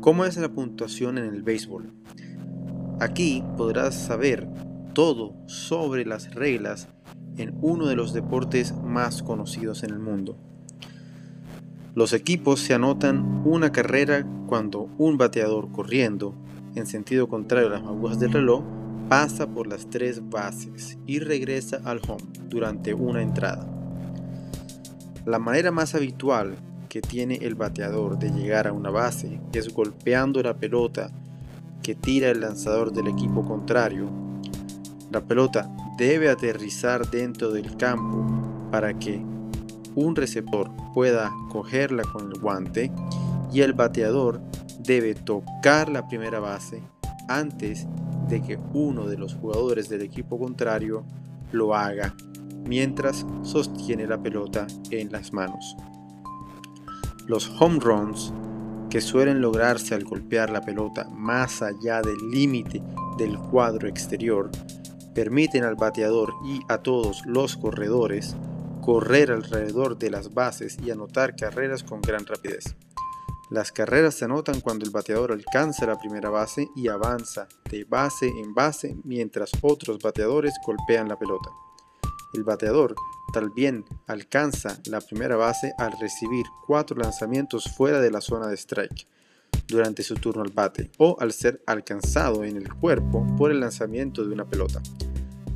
¿Cómo es la puntuación en el béisbol? Aquí podrás saber todo sobre las reglas en uno de los deportes más conocidos en el mundo. Los equipos se anotan una carrera cuando un bateador corriendo, en sentido contrario a las agujas del reloj, pasa por las tres bases y regresa al home durante una entrada. La manera más habitual que tiene el bateador de llegar a una base es golpeando la pelota que tira el lanzador del equipo contrario. La pelota debe aterrizar dentro del campo para que un receptor pueda cogerla con el guante y el bateador debe tocar la primera base antes de que uno de los jugadores del equipo contrario lo haga mientras sostiene la pelota en las manos. Los home runs, que suelen lograrse al golpear la pelota más allá del límite del cuadro exterior, permiten al bateador y a todos los corredores correr alrededor de las bases y anotar carreras con gran rapidez. Las carreras se anotan cuando el bateador alcanza la primera base y avanza de base en base mientras otros bateadores golpean la pelota. El bateador también alcanza la primera base al recibir cuatro lanzamientos fuera de la zona de strike durante su turno al bate o al ser alcanzado en el cuerpo por el lanzamiento de una pelota.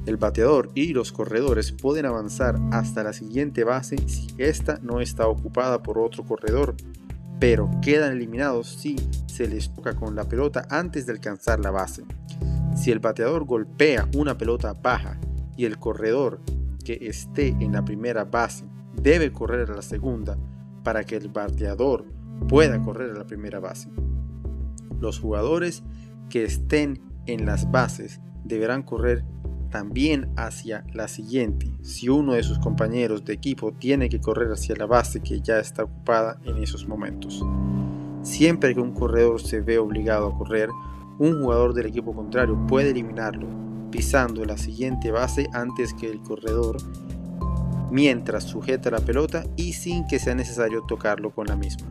El bateador y los corredores pueden avanzar hasta la siguiente base si ésta no está ocupada por otro corredor, pero quedan eliminados si se les toca con la pelota antes de alcanzar la base. Si el bateador golpea una pelota baja y el corredor que esté en la primera base debe correr a la segunda para que el bateador pueda correr a la primera base. Los jugadores que estén en las bases deberán correr también hacia la siguiente si uno de sus compañeros de equipo tiene que correr hacia la base que ya está ocupada en esos momentos. Siempre que un corredor se ve obligado a correr, un jugador del equipo contrario puede eliminarlo pisando la siguiente base antes que el corredor mientras sujeta la pelota y sin que sea necesario tocarlo con la misma.